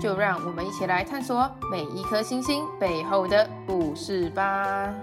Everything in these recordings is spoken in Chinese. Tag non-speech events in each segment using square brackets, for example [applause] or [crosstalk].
就让我们一起来探索每一颗星星背后的故事吧。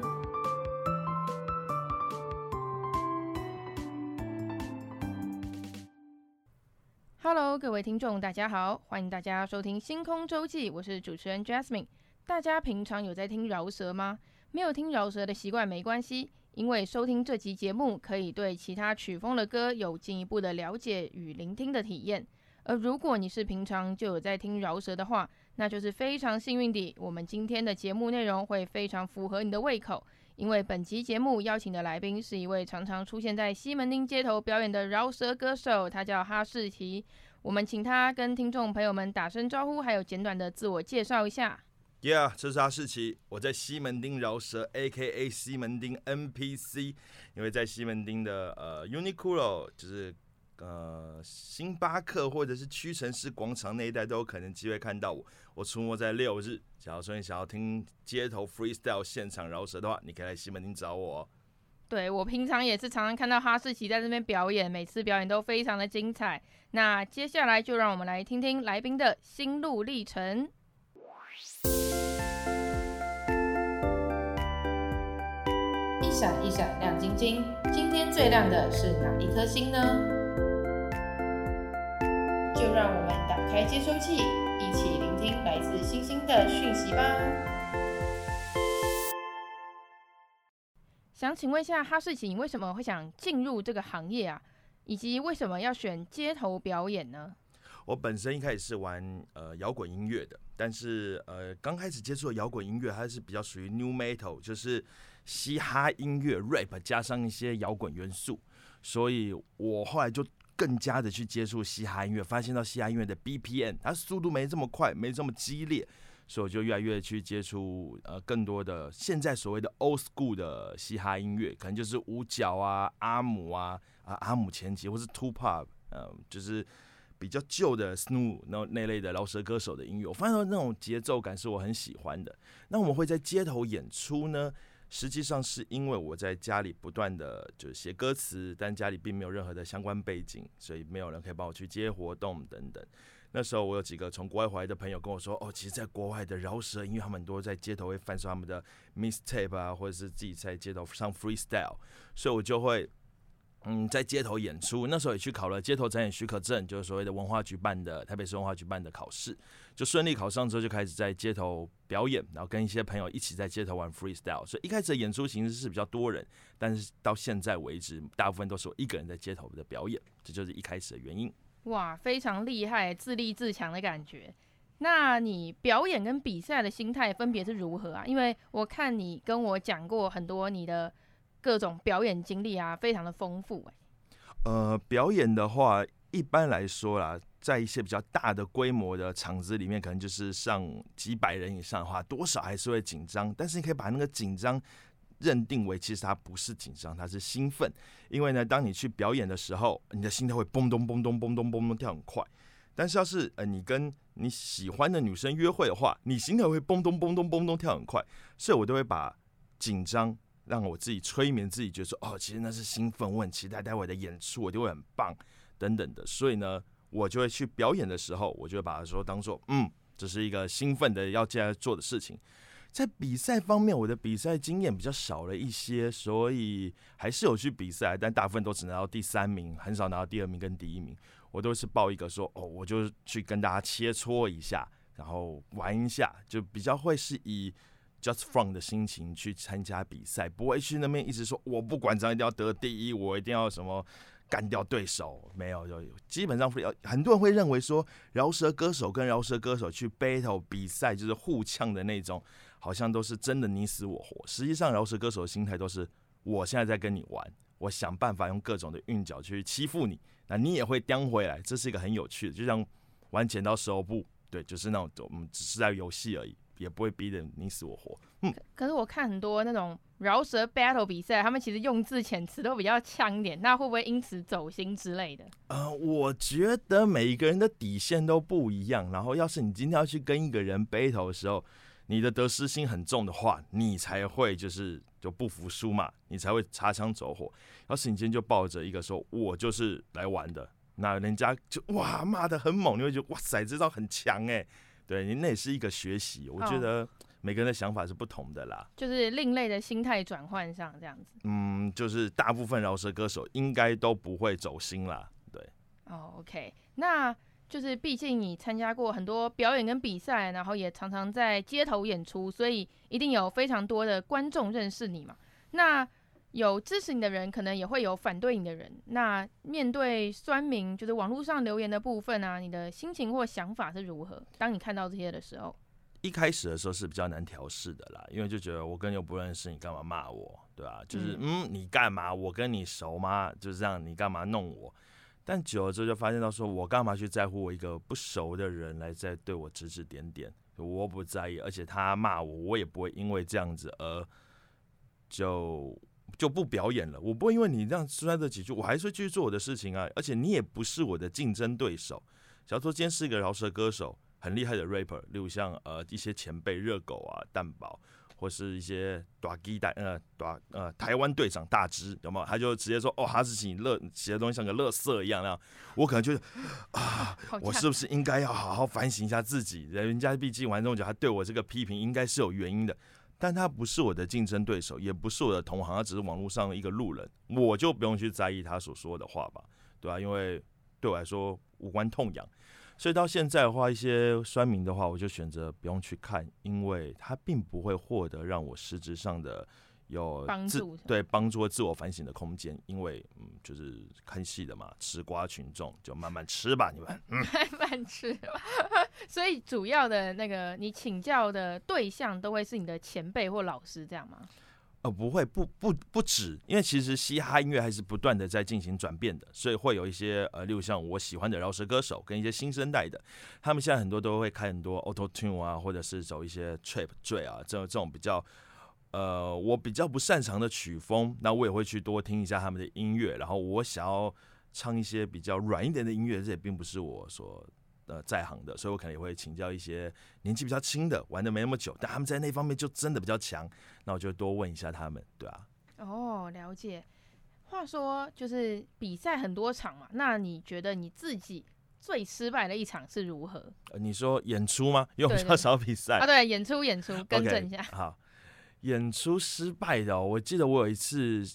Hello，各位听众，大家好，欢迎大家收听星空周记，我是主持人 Jasmine。大家平常有在听饶舌吗？没有听饶舌的习惯没关系。因为收听这集节目，可以对其他曲风的歌有进一步的了解与聆听的体验。而如果你是平常就有在听饶舌的话，那就是非常幸运的。我们今天的节目内容会非常符合你的胃口，因为本集节目邀请的来宾是一位常常出现在西门町街头表演的饶舌歌手，他叫哈士奇。我们请他跟听众朋友们打声招呼，还有简短的自我介绍一下。Yeah，这是哈士奇，我在西门町饶舌，A.K.A. 西门町 N.P.C。因为在西门町的呃 Uniqlo，就是呃星巴克或者是屈臣氏广场那一带都有可能机会看到我。我出没在六日，假如说你想要听街头 freestyle 现场饶舌的话，你可以来西门町找我哦。对，我平常也是常常看到哈士奇在这边表演，每次表演都非常的精彩。那接下来就让我们来听听来宾的心路历程。一闪一闪亮晶晶，今天最亮的是哪一颗星呢？就让我们打开接收器，一起聆听来自星星的讯息吧。想请问一下哈士奇，你为什么会想进入这个行业啊？以及为什么要选街头表演呢？我本身一开始是玩呃摇滚音乐的，但是呃刚开始接触的摇滚音乐它是比较属于 New Metal，就是。嘻哈音乐 rap 加上一些摇滚元素，所以我后来就更加的去接触嘻哈音乐，发现到嘻哈音乐的 BPM 它速度没这么快，没这么激烈，所以我就越来越去接触呃更多的现在所谓的 old school 的嘻哈音乐，可能就是五角啊、阿姆啊、啊阿姆前期或是 Tupac，呃就是比较旧的 Snoo 那那类的饶舌歌手的音乐，我发现到那种节奏感是我很喜欢的。那我们会在街头演出呢？实际上是因为我在家里不断的就是写歌词，但家里并没有任何的相关背景，所以没有人可以帮我去接活动等等。那时候我有几个从国外回来的朋友跟我说：“哦，其实，在国外的饶舌，因为他们很多在街头会贩售他们的 mistape 啊，或者是自己在街头上 freestyle，所以我就会。”嗯，在街头演出，那时候也去考了街头展演许可证，就是所谓的文化局办的台北市文化局办的考试，就顺利考上之后，就开始在街头表演，然后跟一些朋友一起在街头玩 freestyle。所以一开始的演出形式是比较多人，但是到现在为止，大部分都是我一个人在街头的表演，这就是一开始的原因。哇，非常厉害，自立自强的感觉。那你表演跟比赛的心态分别是如何啊？因为我看你跟我讲过很多你的。各种表演经历啊，非常的丰富哎。呃，表演的话，一般来说啦，在一些比较大的规模的场子里面，可能就是上几百人以上的话，多少还是会紧张。但是你可以把那个紧张认定为，其实它不是紧张，它是兴奋。因为呢，当你去表演的时候，你的心跳会嘣咚嘣咚嘣咚嘣咚跳很快。但是要是呃你跟你喜欢的女生约会的话，你心跳会嘣咚嘣咚嘣咚跳很快。所以我都会把紧张。让我自己催眠自己，觉得说哦，其实那是兴奋，我很期待待会的演出，我就会很棒等等的。所以呢，我就会去表演的时候，我就会把它说当做嗯，这是一个兴奋的要接下来做的事情。在比赛方面，我的比赛经验比较少了一些，所以还是有去比赛，但大部分都只拿到第三名，很少拿到第二名跟第一名。我都是报一个说哦，我就去跟大家切磋一下，然后玩一下，就比较会是以。Just from 的心情去参加比赛，不会去那边一直说我不管怎样一定要得第一，我一定要什么干掉对手。没有，就基本上会很多人会认为说饶舌歌手跟饶舌歌手去 battle 比赛就是互呛的那种，好像都是真的你死我活。实际上饶舌歌手的心态都是我现在在跟你玩，我想办法用各种的韵脚去欺负你，那你也会叼回来，这是一个很有趣的，就像玩剪刀石头布。对，就是那种我们只是在游戏而已，也不会逼得你死我活。嗯，可是我看很多那种饶舌 battle 比赛，他们其实用字遣词都比较呛一点，那会不会因此走心之类的？呃，我觉得每一个人的底线都不一样。然后，要是你今天要去跟一个人 battle 的时候，你的得失心很重的话，你才会就是就不服输嘛，你才会擦枪走火。要是你今天就抱着一个说，我就是来玩的，那人家就哇骂的很猛，你会觉得哇塞，这招很强哎。对你那也是一个学习，我觉得每个人的想法是不同的啦。就是另类的心态转换上这样子。嗯，就是大部分饶舌歌手应该都不会走心啦。对。哦，OK，那。就是毕竟你参加过很多表演跟比赛，然后也常常在街头演出，所以一定有非常多的观众认识你嘛。那有支持你的人，可能也会有反对你的人。那面对酸民，就是网络上留言的部分啊，你的心情或想法是如何？当你看到这些的时候，一开始的时候是比较难调试的啦，因为就觉得我跟你又不认识，你干嘛骂我，对吧？就是嗯，你干嘛？我跟你熟吗？就是这样，你干嘛弄我？但久了之后就发现到说，我干嘛去在乎我一个不熟的人来在对我指指点点？我不在意，而且他骂我，我也不会因为这样子而就就不表演了。我不会因为你这样说这几句，我还是会继续做我的事情啊。而且你也不是我的竞争对手。假如说今天是一个饶舌歌手，很厉害的 rapper，例如像呃一些前辈热狗啊、蛋堡。或是一些大鸡蛋呃大呃台湾队长大只有没有？他就直接说哦，哈士奇乐写的东西像个乐色一样那样，我可能觉得啊，我是不是应该要好好反省一下自己？人家毕竟玩这么久，他对我这个批评应该是有原因的。但他不是我的竞争对手，也不是我的同行，他只是网络上一个路人，我就不用去在意他所说的话吧，对吧、啊？因为对我来说无关痛痒。所以到现在的话，一些酸民的话，我就选择不用去看，因为他并不会获得让我实质上的有帮助，对帮助和自我反省的空间。因为嗯，就是看戏的嘛，吃瓜群众就慢慢吃吧，你们、嗯、[laughs] 慢慢吃吧。[laughs] 所以主要的那个你请教的对象都会是你的前辈或老师，这样吗？呃，不会，不不不止，因为其实嘻哈音乐还是不断的在进行转变的，所以会有一些呃，例如像我喜欢的饶舌歌手跟一些新生代的，他们现在很多都会开很多 Auto Tune 啊，或者是走一些 Trap 坠啊，这种这种比较呃，我比较不擅长的曲风，那我也会去多听一下他们的音乐，然后我想要唱一些比较软一点的音乐，这也并不是我所。呃，在行的，所以我可能也会请教一些年纪比较轻的，玩的没那么久，但他们在那方面就真的比较强，那我就多问一下他们，对啊。哦，了解。话说，就是比赛很多场嘛，那你觉得你自己最失败的一场是如何？呃、你说演出吗？因为比较少比赛啊。对，演出演出，更正一下。Okay, 好，演出失败的、哦，我记得我有一次。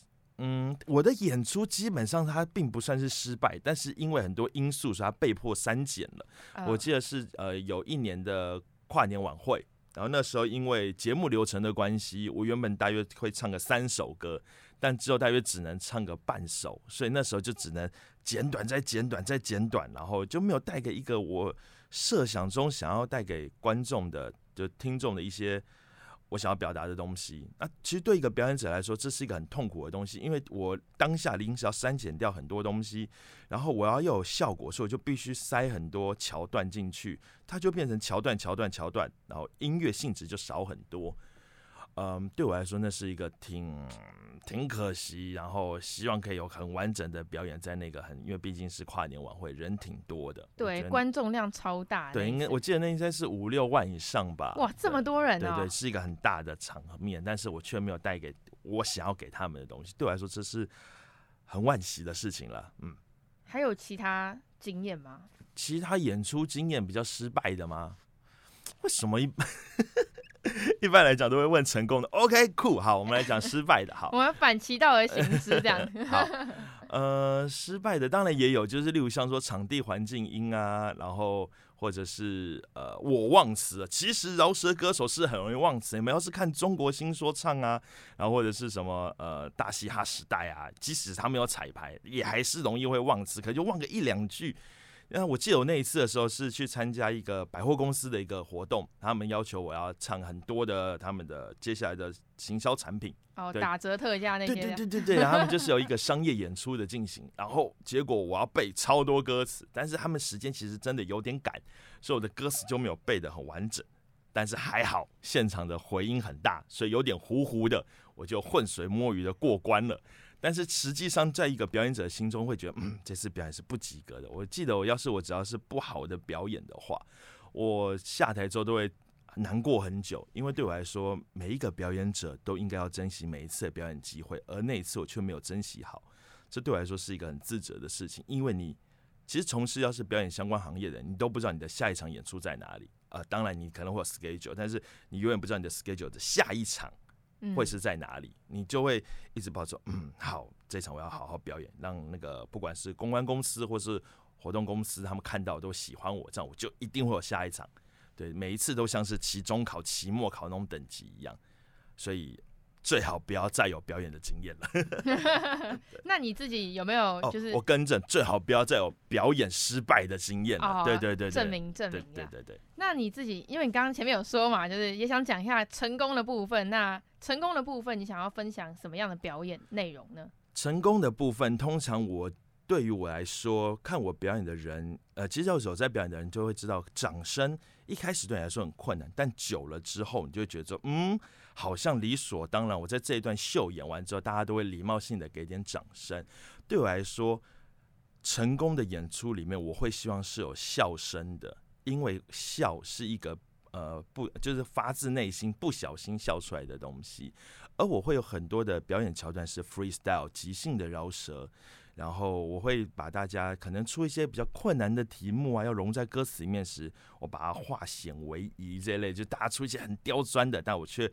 嗯，我的演出基本上它并不算是失败，但是因为很多因素，所以它被迫删减了。我记得是呃有一年的跨年晚会，然后那时候因为节目流程的关系，我原本大约会唱个三首歌，但之后大约只能唱个半首，所以那时候就只能剪短再剪短再剪短，然后就没有带给一个我设想中想要带给观众的就听众的一些。我想要表达的东西，那其实对一个表演者来说，这是一个很痛苦的东西，因为我当下临时要删减掉很多东西，然后我要又有效果，所以我就必须塞很多桥段进去，它就变成桥段、桥段、桥段，然后音乐性质就少很多。嗯，对我来说，那是一个挺挺可惜，然后希望可以有很完整的表演在那个很，因为毕竟是跨年晚会，人挺多的，对，观众量超大，对，应该我记得那应该是五六万以上吧，哇，这么多人啊，对对，是一个很大的场面，但是我却没有带给我想要给他们的东西，对我来说这是很惋惜的事情了，嗯，还有其他经验吗？其他演出经验比较失败的吗？为什么一？[laughs] [laughs] 一般来讲都会问成功的，OK，酷，cool, 好，我们来讲失败的，好，[laughs] 我们反其道而行之，这样，[laughs] 好，呃，失败的当然也有，就是例如像说场地环境音啊，然后或者是呃我忘词了，其实饶舌歌手是很容易忘词，你们要是看中国新说唱啊，然后或者是什么呃大嘻哈时代啊，即使他没有彩排，也还是容易会忘词，可就忘个一两句。那我记得我那一次的时候是去参加一个百货公司的一个活动，他们要求我要唱很多的他们的接下来的行销产品，哦，打折特价那些，对对对对对，然后他们就是有一个商业演出的进行，然后结果我要背超多歌词，但是他们时间其实真的有点赶，所以我的歌词就没有背的很完整，但是还好现场的回音很大，所以有点糊糊的，我就浑水摸鱼的过关了。但是实际上，在一个表演者心中会觉得，嗯，这次表演是不及格的。我记得，我要是我只要是不好的表演的话，我下台之后都会难过很久。因为对我来说，每一个表演者都应该要珍惜每一次的表演机会，而那一次我却没有珍惜好，这对我来说是一个很自责的事情。因为你其实从事要是表演相关行业的，你都不知道你的下一场演出在哪里啊、当然，你可能会有 schedule，但是你永远不知道你的 schedule 的下一场。会是在哪里？你就会一直抱着嗯，好，这场我要好好表演，让那个不管是公关公司或是活动公司，他们看到都喜欢我，这样我就一定会有下一场。对，每一次都像是期中考、期末考那种等级一样，所以最好不要再有表演的经验了。[laughs] [laughs] 那你自己有没有就是、哦、我跟着，最好不要再有表演失败的经验了。对对对，证明证明。对对对对。那你自己，因为你刚刚前面有说嘛，就是也想讲一下成功的部分。那成功的部分，你想要分享什么样的表演内容呢？成功的部分，通常我对于我来说，看我表演的人，呃，其实有时候在表演的人就会知道，掌声一开始对你来说很困难，但久了之后，你就会觉得，嗯，好像理所当然。我在这一段秀演完之后，大家都会礼貌性的给点掌声。对我来说，成功的演出里面，我会希望是有笑声的，因为笑是一个。呃，不，就是发自内心不小心笑出来的东西。而我会有很多的表演桥段是 freestyle 即兴的饶舌，然后我会把大家可能出一些比较困难的题目啊，要融在歌词里面时，我把它化险为夷这一类，就大家出一些很刁钻的，但我却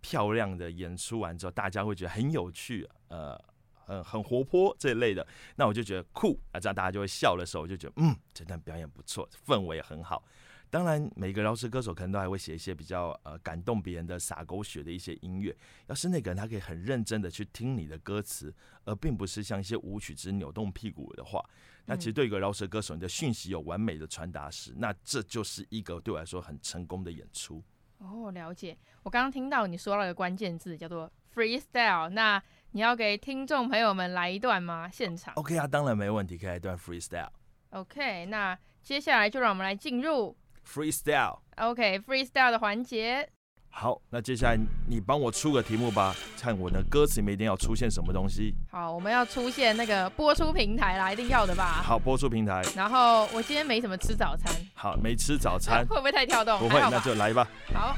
漂亮的演出完之后，大家会觉得很有趣，呃，很很活泼这一类的，那我就觉得酷啊，这样大家就会笑的时候，我就觉得嗯，这段表演不错，氛围也很好。当然，每个饶舌歌手可能都还会写一些比较呃感动别人的洒狗血的一些音乐。要是那个人他可以很认真的去听你的歌词，而并不是像一些舞曲只扭动屁股的话，那其实对一个饶舌歌手，你的讯息有完美的传达时，那这就是一个对我来说很成功的演出。哦，了解。我刚刚听到你说了一个关键字叫做 freestyle，那你要给听众朋友们来一段吗？现场？OK 啊，当然没问题，可以来一段 freestyle。OK，那接下来就让我们来进入。Freestyle，OK，Freestyle、okay, 的环节。好，那接下来你帮我出个题目吧，看我的歌词里面一定要出现什么东西。好，我们要出现那个播出平台啦，一定要的吧？好，播出平台。然后我今天没什么吃早餐。好，没吃早餐，[laughs] 会不会太跳动？不会，那就来吧。好。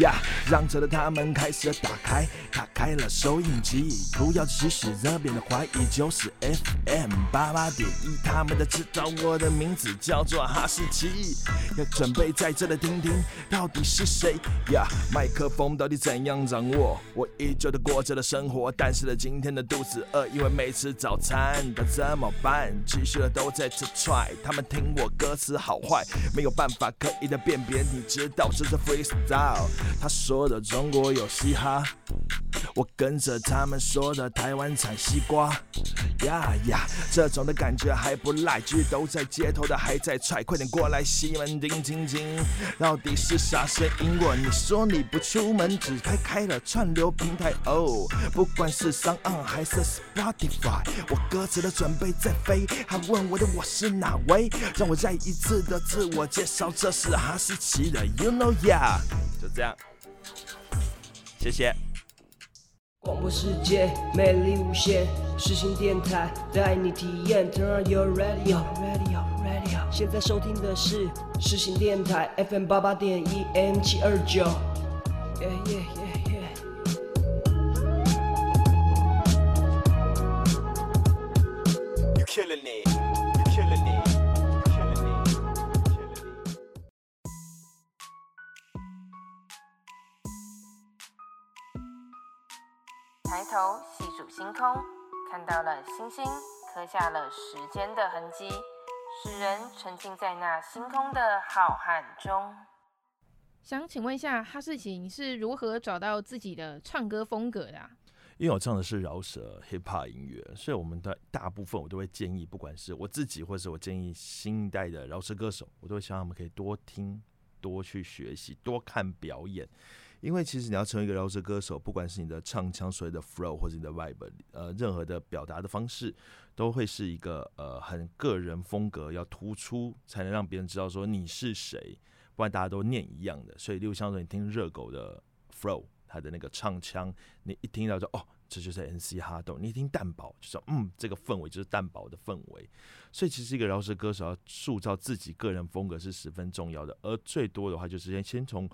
呀让着的他们开始打开，打开了收音机，不要只是这边的怀疑，就是 FM 八八点一，他们都知道我的名字叫做哈士奇，要准备在这里听听到底是谁呀？麦克风到底怎样掌握？我依旧的过着的生活，但是呢，今天的肚子饿，因为没吃早餐，该怎么办？继续的都在吃踹他们听我歌词好坏，没有办法刻意的辨别，你知道这是 freestyle。他说的中国有嘻哈，我跟着他们说的台湾产西瓜，呀呀，这种的感觉还不赖，其实都在街头的还在踹，快点过来西门町听听，到底是啥声音？我你说你不出门，只开开了串流平台哦，不管是 SoundOn 还是 Spotify，我歌词的准备在飞，还问我的我是哪位？让我再一次的自我介绍，这是哈士奇的，You know yeah，就这样。谢谢。广播世界魅力无限，世新电台带你体验。Turn on your radio, radio, radio。现在收听的是世新电台 FM 八八点一，M 七二九。Yeah, yeah, yeah. 头细数星空，看到了星星，刻下了时间的痕迹，使人沉浸在那星空的浩瀚中。想请问一下，哈士奇，你是如何找到自己的唱歌风格的啊？因为我唱的是饶舌 hip hop 音乐，所以我们的大部分我都会建议，不管是我自己，或者是我建议新一代的饶舌歌手，我都会希望他们可以多听、多去学习、多看表演。因为其实你要成为一个饶舌歌手，不管是你的唱腔、所谓的 flow 或者你的 vibe，呃，任何的表达的方式，都会是一个呃很个人风格要突出，才能让别人知道说你是谁。不然大家都念一样的。所以，例如像说你听热狗的 flow，他的那个唱腔，你一听到就哦，这就是 N.C. 哈豆。你一听蛋堡，就说嗯，这个氛围就是蛋堡的氛围。所以，其实一个饶舌歌手要塑造自己个人风格是十分重要的。而最多的话，就是先先从。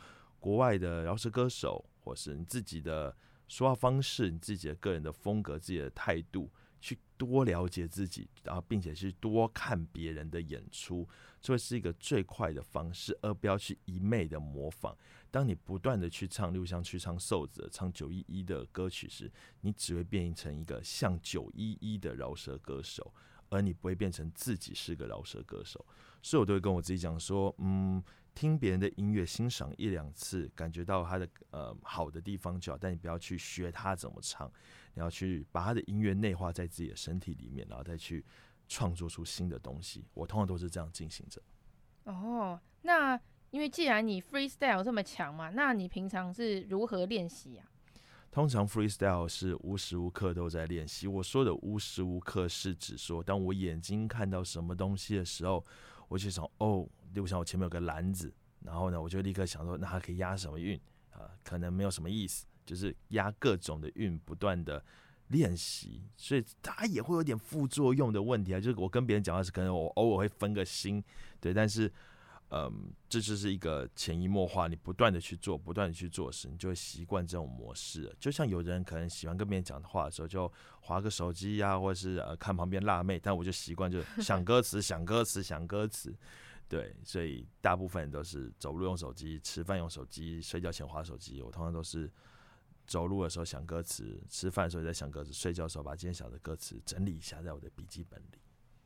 国外的饶舌歌手，或是你自己的说话方式，你自己的个人的风格、自己的态度，去多了解自己，然后并且去多看别人的演出，这会是一个最快的方式，而不要去一昧的模仿。当你不断的去唱，例如像去唱瘦子、唱九一一的歌曲时，你只会变成一个像九一一的饶舌歌手，而你不会变成自己是个饶舌歌手。所以我都会跟我自己讲说，嗯。听别人的音乐，欣赏一两次，感觉到他的呃好的地方就好，但你不要去学他怎么唱，你要去把他的音乐内化在自己的身体里面，然后再去创作出新的东西。我通常都是这样进行着。哦，那因为既然你 freestyle 这么强嘛，那你平常是如何练习呀？通常 freestyle 是无时无刻都在练习。我说的无时无刻是指说，当我眼睛看到什么东西的时候，我就想哦。就像我前面有个篮子，然后呢，我就立刻想说，那它可以押什么韵啊？可能没有什么意思，就是押各种的韵，不断的练习，所以它也会有点副作用的问题啊。就是我跟别人讲话是，可能我偶尔会分个心，对，但是，嗯，这就是一个潜移默化，你不断的去做，不断的去做时，你就会习惯这种模式。就像有人可能喜欢跟别人讲的话的时候，就划个手机呀、或者是呃看旁边辣妹，但我就习惯就是想歌词，想歌词，想歌词。对，所以大部分人都是走路用手机，吃饭用手机，睡觉前划手机。我通常都是走路的时候想歌词，吃饭的时候在想歌词，睡觉的时候把今天想的歌词整理一下在我的笔记本里。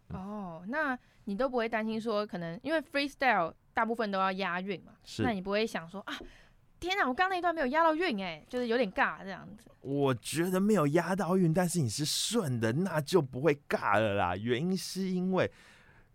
嗯、哦，那你都不会担心说，可能因为 freestyle 大部分都要押韵嘛？是。那你不会想说啊，天哪，我刚刚那一段没有押到韵，哎，就是有点尬这样子。我觉得没有押到韵，但是你是顺的，那就不会尬了啦。原因是因为。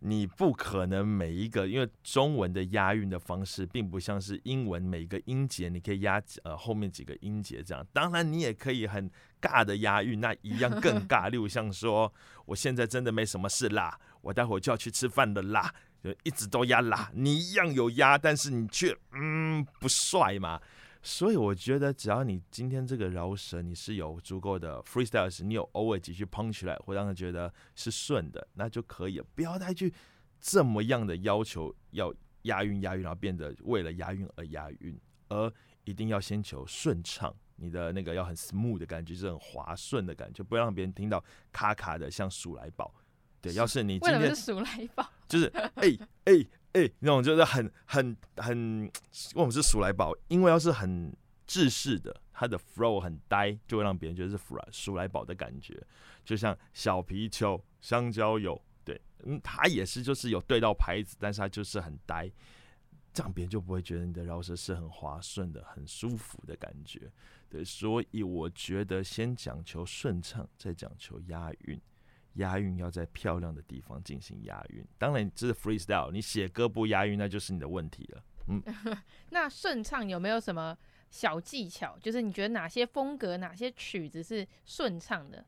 你不可能每一个，因为中文的押韵的方式并不像是英文，每一个音节你可以押呃后面几个音节这样。当然你也可以很尬的押韵，那一样更 [laughs] 尬。例如像说，我现在真的没什么事啦，我待会就要去吃饭了啦，就一直都押啦。你一样有押，但是你却嗯不帅嘛。所以我觉得，只要你今天这个饶舌你是有足够的 freestyle，你有偶尔几句 punch 来，会让他觉得是顺的，那就可以了。不要太去这么样的要求要押韵押韵，然后变得为了押韵而押韵，而一定要先求顺畅。你的那个要很 smooth 的感觉，是很滑顺的感觉，不要让别人听到卡卡的，像鼠来宝。对，要是你今天是鼠来宝？就是哎 [laughs] 哎。欸欸哎、那种就是很很很，为什么是鼠来宝？因为要是很制式的，它的 flow 很呆，就会让别人觉得是鼠来鼠来宝的感觉。就像小皮球、香蕉油，对，嗯，它也是就是有对到牌子，但是它就是很呆，这样别人就不会觉得你的饶舌是很滑顺的、很舒服的感觉。对，所以我觉得先讲求顺畅，再讲求押韵。押韵要在漂亮的地方进行押韵，当然这是 freestyle，你写歌不押韵那就是你的问题了。嗯，[laughs] 那顺畅有没有什么小技巧？就是你觉得哪些风格、哪些曲子是顺畅的？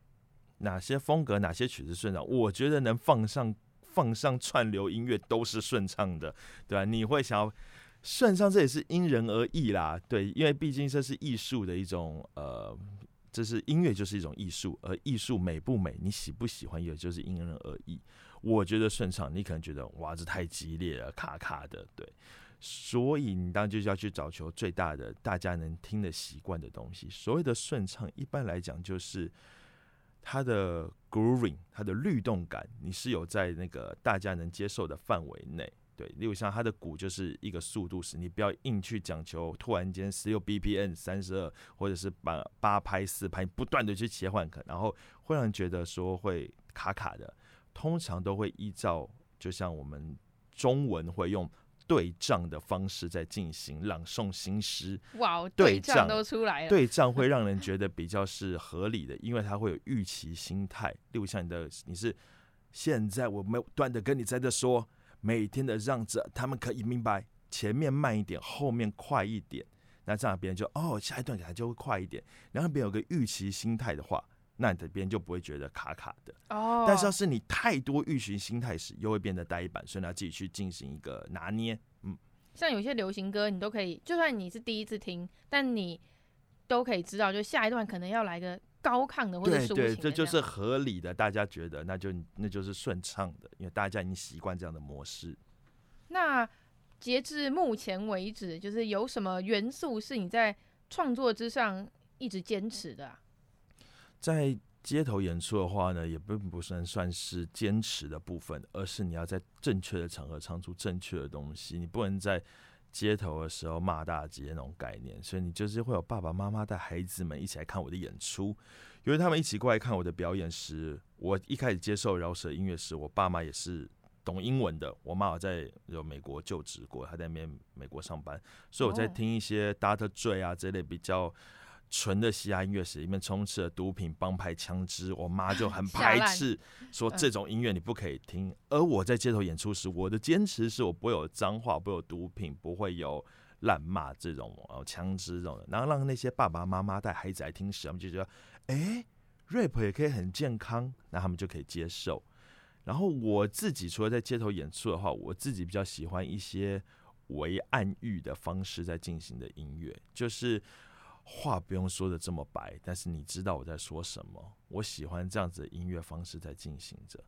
哪些风格、哪些曲子顺畅？我觉得能放上放上串流音乐都是顺畅的，对吧？你会想要顺畅，这也是因人而异啦。对，因为毕竟这是艺术的一种呃。这是音乐，就是一种艺术，而艺术美不美，你喜不喜欢，也就是因人而异。我觉得顺畅，你可能觉得哇，这太激烈了，卡卡的，对。所以你当然就要去找求最大的，大家能听得习惯的东西。所谓的顺畅，一般来讲就是它的 grooving，它的律动感，你是有在那个大家能接受的范围内。对，例如像它的鼓就是一个速度时，你不要硬去讲求突然间十六 BPM 三十二，或者是八八拍四拍，不断的去切换，可然后会让人觉得说会卡卡的。通常都会依照，就像我们中文会用对仗的方式在进行朗诵新诗。哇，对对仗都出来了。对仗会让人觉得比较是合理的，因为它会有预期心态。例如像你的，你是现在我没有断的跟你在这说，每天的让着他们可以明白，前面慢一点，后面快一点。那这样别人就哦，下一段给他就会快一点。然后别人有个预期心态的话。那你的别人就不会觉得卡卡的哦。但是要是你太多预期心态时，又会变得呆板，所以你要自己去进行一个拿捏。嗯，像有些流行歌，你都可以，就算你是第一次听，但你都可以知道，就下一段可能要来个高亢的或者抒情的。对对，这就是合理的，大家觉得那就那就是顺畅的，因为大家已经习惯这样的模式。那截至目前为止，就是有什么元素是你在创作之上一直坚持的啊？在街头演出的话呢，也并不算算是坚持的部分，而是你要在正确的场合唱出正确的东西。你不能在街头的时候骂大街那种概念，所以你就是会有爸爸妈妈带孩子们一起来看我的演出。因为他们一起过来看我的表演时，我一开始接受饶舌音乐时，我爸妈也是懂英文的。我妈妈在有美国就职过，她在那边美国上班，所以我在听一些 d a t a 啊这类比较。纯的嘻哈音乐史里面充斥了毒品、帮派、枪支，我妈就很 [laughs] 排斥，说这种音乐你不可以听。而我在街头演出时，我的坚持是我不会有脏话，不会有毒品，不会有滥骂这种哦枪支这种的。然后让那些爸爸妈妈带孩子来听时，他们就觉得，哎，rap 也可以很健康，那他们就可以接受。然后我自己除了在街头演出的话，我自己比较喜欢一些微暗喻的方式在进行的音乐，就是。话不用说的这么白，但是你知道我在说什么。我喜欢这样子的音乐方式在进行着。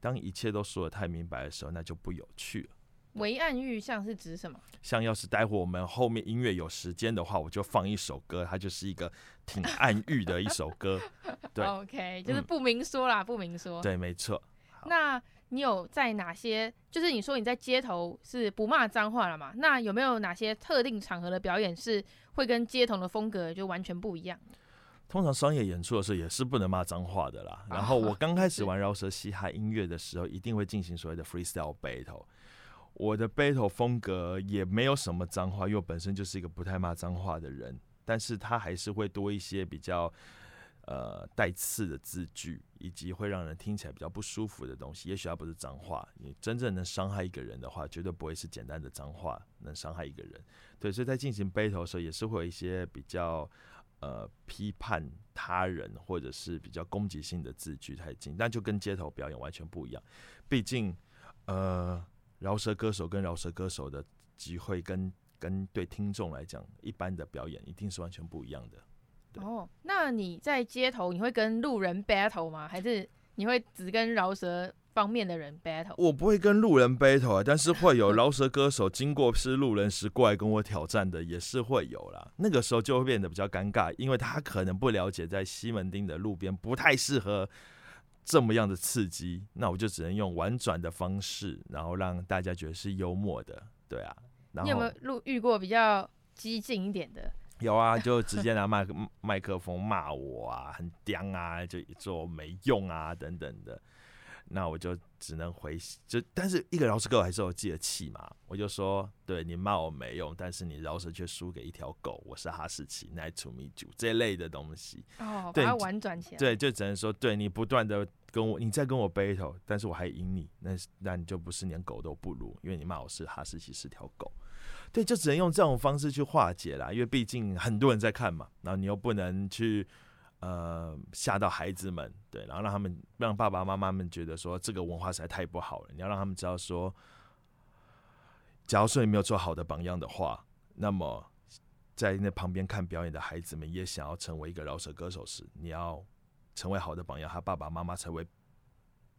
当一切都说的太明白的时候，那就不有趣了。唯暗喻像是指什么？像要是待会我们后面音乐有时间的话，我就放一首歌，它就是一个挺暗喻的一首歌。[laughs] 对，OK，就是不明说啦，嗯、不明说。对，没错。那你有在哪些？就是你说你在街头是不骂脏话了嘛？那有没有哪些特定场合的表演是？会跟街头的风格就完全不一样。通常商业演出的时候也是不能骂脏话的啦。然后我 [laughs] 刚开始玩饶舌嘻哈音乐的时候，一定会进行所谓的 freestyle battle。我的 battle 风格也没有什么脏话，因为我本身就是一个不太骂脏话的人。但是他还是会多一些比较呃带刺的字句，以及会让人听起来比较不舒服的东西。也许它不是脏话，你真正能伤害一个人的话，绝对不会是简单的脏话能伤害一个人。对，所以在进行 battle 的时候，也是会有一些比较呃批判他人或者是比较攻击性的字句太近，但就跟街头表演完全不一样。毕竟，呃，饶舌歌手跟饶舌歌手的机会跟跟对听众来讲，一般的表演一定是完全不一样的。哦，那你在街头你会跟路人 battle 吗？还是你会只跟饶舌方面的人 battle，我不会跟路人 battle 啊，但是会有 [laughs] 饶舌歌手经过是路人时过来跟我挑战的，也是会有啦。那个时候就会变得比较尴尬，因为他可能不了解在西门町的路边不太适合这么样的刺激，那我就只能用婉转的方式，然后让大家觉得是幽默的，对啊。然后，你有没有路遇过比较激进一点的？有啊，就直接拿麦克 [laughs] 麦克风骂我啊，很屌啊，就做没用啊等等的。那我就只能回，就但是一个饶舌歌手还是有自己的气嘛。我就说，对你骂我没用，但是你饶舌却输给一条狗。我是哈士奇，Nice to meet you 这类的东西。哦，把它婉转起来。对，就只能说，对你不断的跟我，你在跟我 battle，但是我还赢你，那那你就不是连狗都不如，因为你骂我是哈士奇是条狗。对，就只能用这种方式去化解啦，因为毕竟很多人在看嘛，然后你又不能去。呃，吓到孩子们，对，然后让他们让爸爸妈妈们觉得说这个文化实在太不好了。你要让他们知道说，假如说你没有做好的榜样的话，那么在那旁边看表演的孩子们也想要成为一个饶舌歌手时，你要成为好的榜样，他爸爸妈妈才会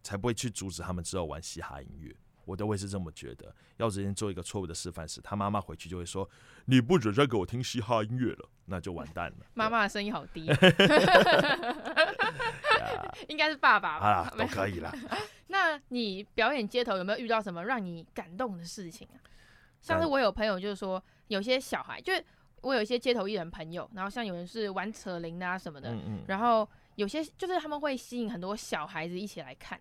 才不会去阻止他们之后玩嘻哈音乐。我都会是这么觉得。要直接做一个错误的示范时，他妈妈回去就会说：“你不准再给我听嘻哈音乐了。”那就完蛋了。妈妈的声音好低，应该是爸爸吧？啊，都可以了。[laughs] 那你表演街头有没有遇到什么让你感动的事情啊？像是我有朋友就是说，有些小孩，就是我有一些街头艺人朋友，然后像有人是玩扯铃啊什么的，嗯嗯，然后有些就是他们会吸引很多小孩子一起来看。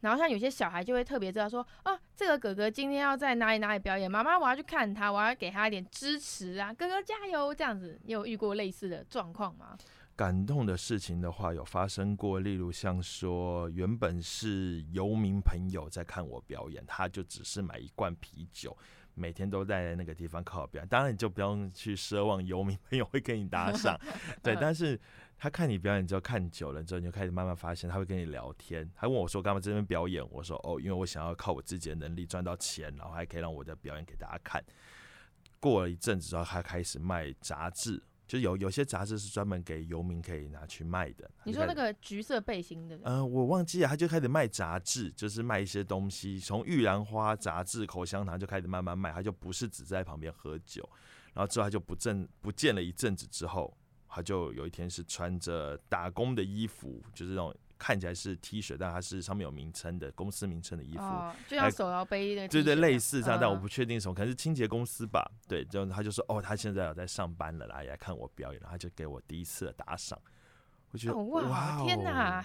然后像有些小孩就会特别知道说，哦，这个哥哥今天要在哪里哪里表演，妈妈我要去看他，我要给他一点支持啊，哥哥加油这样子。你有遇过类似的状况吗？感动的事情的话有发生过，例如像说原本是游民朋友在看我表演，他就只是买一罐啤酒。每天都在那个地方靠表演，当然你就不用去奢望游民朋友会跟你搭 [laughs] 上，对。但是他看你表演之后，看久了之后，你就开始慢慢发现他会跟你聊天。他问我说：“干嘛这边表演？”我说：“哦，因为我想要靠我自己的能力赚到钱，然后还可以让我的表演给大家看。”过了一阵子之后，他开始卖杂志。就有有些杂志是专门给游民可以拿去卖的。你说那个橘色背心的？嗯、呃，我忘记了，他就开始卖杂志，就是卖一些东西，从玉兰花杂志、口香糖就开始慢慢卖，他就不是只在旁边喝酒，然后之后他就不正不见了一阵子之后，他就有一天是穿着打工的衣服，就是那种。看起来是 T 恤，但它是上面有名称的公司名称的衣服，哦，就像手摇杯的，对对，类似这样，但我不确定什么，可能是清洁公司吧。对，就他就说，哦，他现在有在上班了，来来看我表演，然后他就给我第一次的打赏。我觉得，哇，哇，天哪，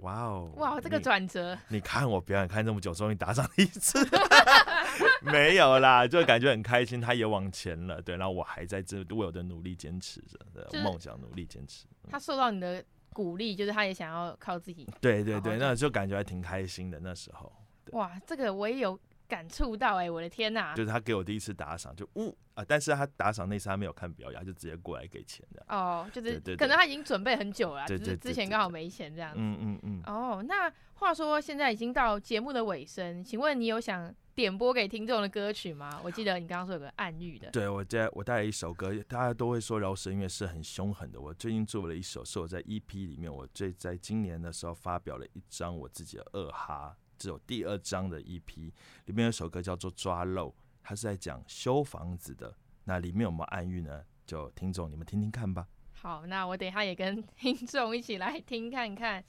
哇哦，哇，这个转折，你看我表演看这么久，终于打赏一次，[laughs] [laughs] 没有啦，就感觉很开心，他也往前了，对，然后我还在这为我的努力坚持着，梦想努力坚持。他受到你的。鼓励就是他也想要靠自己，对对对，那就感觉还挺开心的那时候。哇，这个我也有感触到哎、欸，我的天哪！就是他给我第一次打赏，就呜啊，但是他打赏那次他没有看表演，就直接过来给钱的。哦，就是可能他已经准备很久了，就是之前刚好没钱这样子。嗯嗯嗯。哦，那话说现在已经到节目的尾声，请问你有想点播给听众的歌曲吗？我记得你刚刚说有个暗喻的。对，我带我带了一首歌，大家都会说饶舌音乐是很凶狠的。我最近做了一首，是我在 EP 里面，我最在今年的时候发表了一张我自己的二哈，只有第二张的 EP，里面有首歌叫做《抓漏》，它是在讲修房子的。那里面有没有暗喻呢？就听众你们听听看吧。好，那我等一下也跟听众一起来听看看。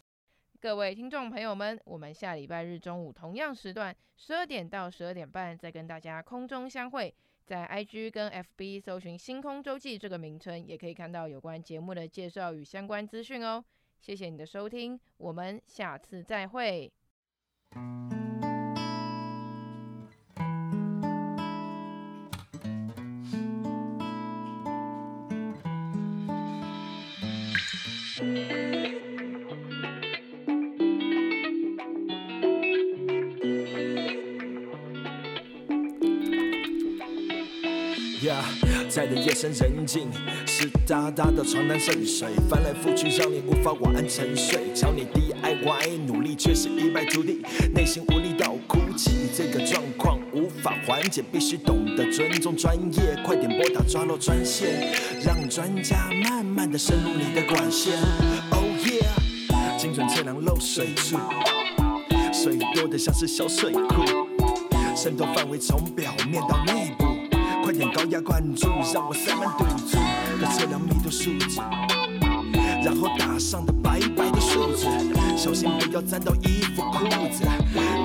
各位听众朋友们，我们下礼拜日中午同样时段，十二点到十二点半，再跟大家空中相会。在 IG 跟 FB 搜寻“星空周记”这个名称，也可以看到有关节目的介绍与相关资讯哦。谢谢你的收听，我们下次再会。在的人静，湿哒哒的床单渗水，翻来覆去让你无法晚安沉睡。瞧你 DIY，努力却是一败涂地，内心无力到哭泣。这个状况无法缓解，必须懂得尊重专业。快点拨打抓漏专线，让专家慢慢的深入你的管线。Oh yeah，精准测量漏水处，水多的像是小水库，渗透范围从表面到内部。点高压灌注，让我塞满堵住。要测量密度数值，然后打上的白白的数字，小心不要沾到衣服裤子。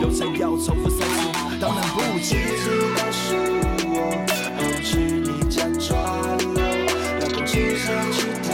流程要重复三次，当然不止。告诉我，不是你家抓漏，要跟汽车去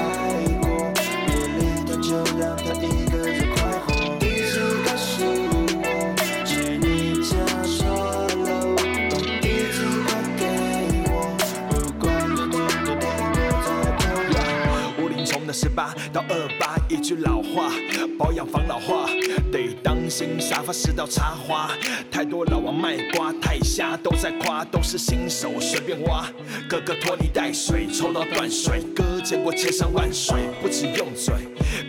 十八到二八，一句老话，保养防老化，得当心沙发是道插花。太多老王卖瓜，太瞎都在夸，都是新手随便挖。个个拖泥带水，抽到断水，哥见过千山万水，不止用嘴，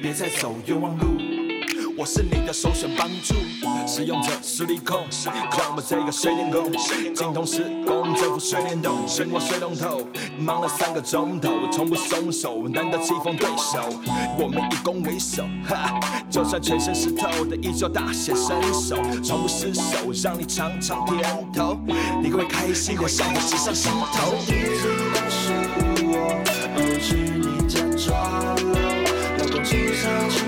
别再走冤枉路。我是你的首选帮助，使用者实力控，让我这个水电工精通施工，这副水帘洞，胜过水龙头，忙了三个钟头，从不松手，难得棋逢对手，我们以攻为守，哈，就算全身湿透的依旧大显身手，从不失手，让你尝尝甜头，你会开心我笑得直上心头。一次告诉我，不是你家抓漏，要跟汽车去